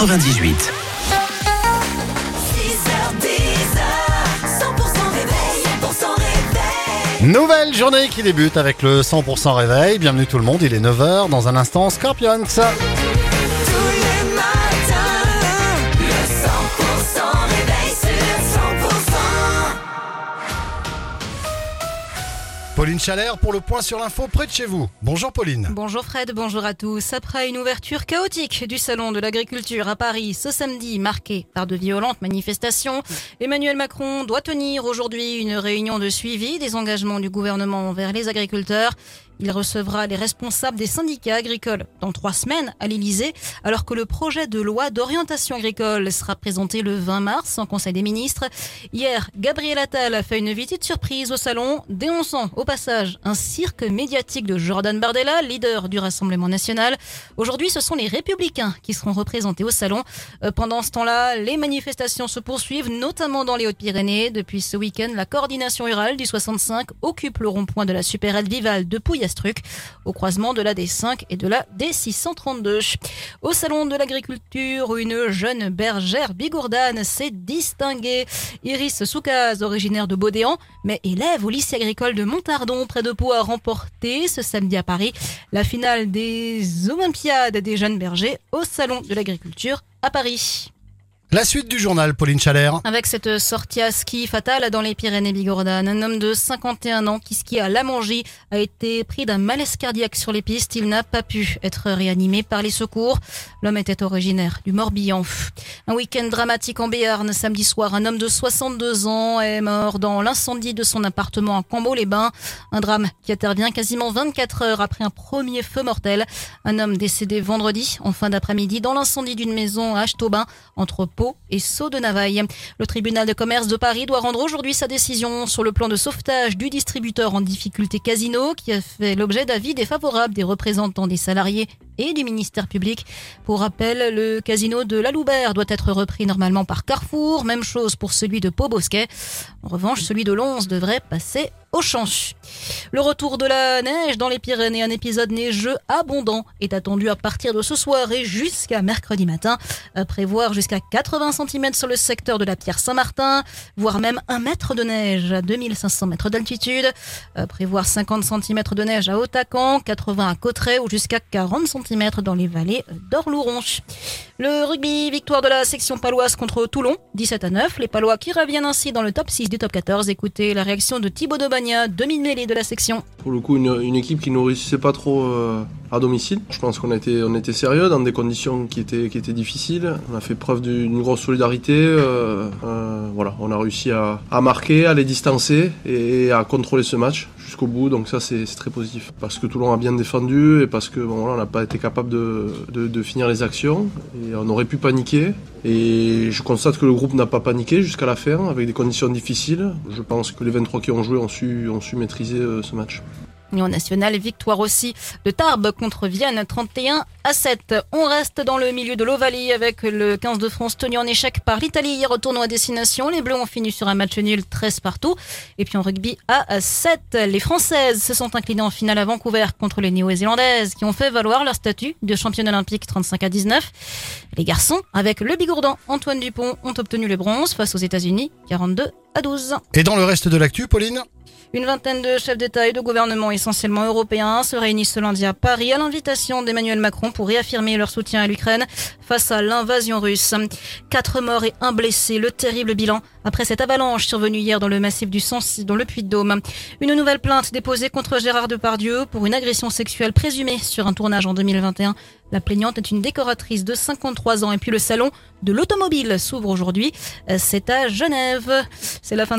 98. Nouvelle journée qui débute avec le 100% réveil. Bienvenue tout le monde, il est 9h. Dans un instant, Scorpions. Pauline Chalère pour le point sur l'info près de chez vous. Bonjour Pauline. Bonjour Fred, bonjour à tous. Après une ouverture chaotique du Salon de l'agriculture à Paris ce samedi, marqué par de violentes manifestations, Emmanuel Macron doit tenir aujourd'hui une réunion de suivi des engagements du gouvernement envers les agriculteurs. Il recevra les responsables des syndicats agricoles dans trois semaines à l'Elysée, alors que le projet de loi d'orientation agricole sera présenté le 20 mars en Conseil des ministres. Hier, Gabriel Attal a fait une visite surprise au salon, dénonçant au passage un cirque médiatique de Jordan Bardella, leader du Rassemblement national. Aujourd'hui, ce sont les républicains qui seront représentés au salon. Euh, Pendant ce temps-là, les manifestations se poursuivent, notamment dans les Hautes-Pyrénées. Depuis ce week-end, la coordination rurale du 65 occupe le rond-point de la supérette Vival de Au croisement de la D5 et de la D632. Au salon de l'agriculture, une jeune bergère bigourdane s'est distinguée. Iris Soukaz, originaire de Baudéan, mais élève au lycée agricole de Montardon, près de Pau, a remporté ce samedi à Paris la finale des Olympiades des jeunes bergers au salon de l'agriculture à Paris. La suite du journal, Pauline Chalère. Avec cette sortie à ski fatale dans les Pyrénées bigourdanes, un homme de 51 ans qui skie à Lamongie a été pris d'un malaise cardiaque sur les pistes. Il n'a pas pu être réanimé par les secours. L'homme était originaire du Morbihan. Un week-end dramatique en Béarn. Samedi soir, un homme de 62 ans est mort dans l'incendie de son appartement à Cambo-les-Bains. Un drame qui intervient quasiment 24 heures après un premier feu mortel. Un homme décédé vendredi en fin d'après-midi dans l'incendie d'une maison à Achetaubin entre Et Sceaux de Navaille. Le tribunal de commerce de Paris doit rendre aujourd'hui sa décision sur le plan de sauvetage du distributeur en difficulté Casino qui a fait l'objet d'avis défavorables des représentants des salariés et du ministère public. Pour rappel, le casino de la Loubert doit être repris normalement par Carrefour. Même chose pour celui de Pau-Bosquet. En revanche, celui de Lons devrait passer au champ. Le retour de la neige dans les Pyrénées, un épisode neigeux abondant, est attendu à partir de ce soir et jusqu'à mercredi matin. Prévoir jusqu'à 80 cm sur le secteur de la Pierre Saint-Martin, voire même un mètre de neige à 2500 mètres d'altitude. Prévoir 50 cm de neige à Hautacan, 80 à Cotteret ou jusqu'à 40 cm dans les vallées d'Orlouron. Le rugby, victoire de la section paloise contre Toulon, 17 à 9. Les Palois qui reviennent ainsi dans le top 6 du top 14. Écoutez la réaction de Thibaut de Bagna, demi-mêlée de la section. Pour le coup, une, équipe qui ne réussissait pas trop euh, à domicile. Je pense qu'on été, on était sérieux dans des conditions qui étaient, qui étaient difficiles. On a fait preuve d'une grosse solidarité. euh, euh, voilà, on a réussi à, à marquer, à les distancer et à contrôler ce match jusqu'au bout. Donc ça, c'est très positif. Parce que Toulon a bien défendu et parce que n'a pas été capable de, finir les actions. Et on aurait pu paniquer. Et je constate que le groupe n'a pas paniqué jusqu'à la fin, avec des conditions difficiles. Je pense que les 23 qui ont joué ont su, ont su maîtriser euh, ce match. Et en national, victoire aussi de Tarbes contre Vienne, 31 à 7. On reste dans le milieu de l'Ovalie avec le 15 de France tenu en échec par l'Italie hier au tournoi à destination. Les Bleus ont fini sur un match nul 13 partout. Et puis en rugby à 7, les Françaises se sont inclinées en finale à Vancouver contre les Néo-Zélandaises qui ont fait valoir leur statut de championne olympique 35 à 19. Les garçons, avec le bigourdan Antoine Dupont, ont obtenu le bronze face aux États-Unis 42 à 12. Et dans le reste de l'actu, Pauline? Une vingtaine de chefs d'État et de gouvernement essentiellement européens se réunissent ce lundi à Paris à l'invitation d'Emmanuel Macron pour réaffirmer leur soutien à l'Ukraine face à l'invasion russe. Quatre morts et un blessé, le terrible bilan après cette avalanche survenue hier dans le massif du Sancy, dans le Puy-de-Dôme. Une nouvelle plainte déposée contre Gérard Depardieu pour une agression sexuelle présumée sur un tournage en 2021. La plaignante est une décoratrice de 53 ans et puis le salon de l'automobile s'ouvre aujourd'hui. Euh, C'est à Genève. C'est la fin de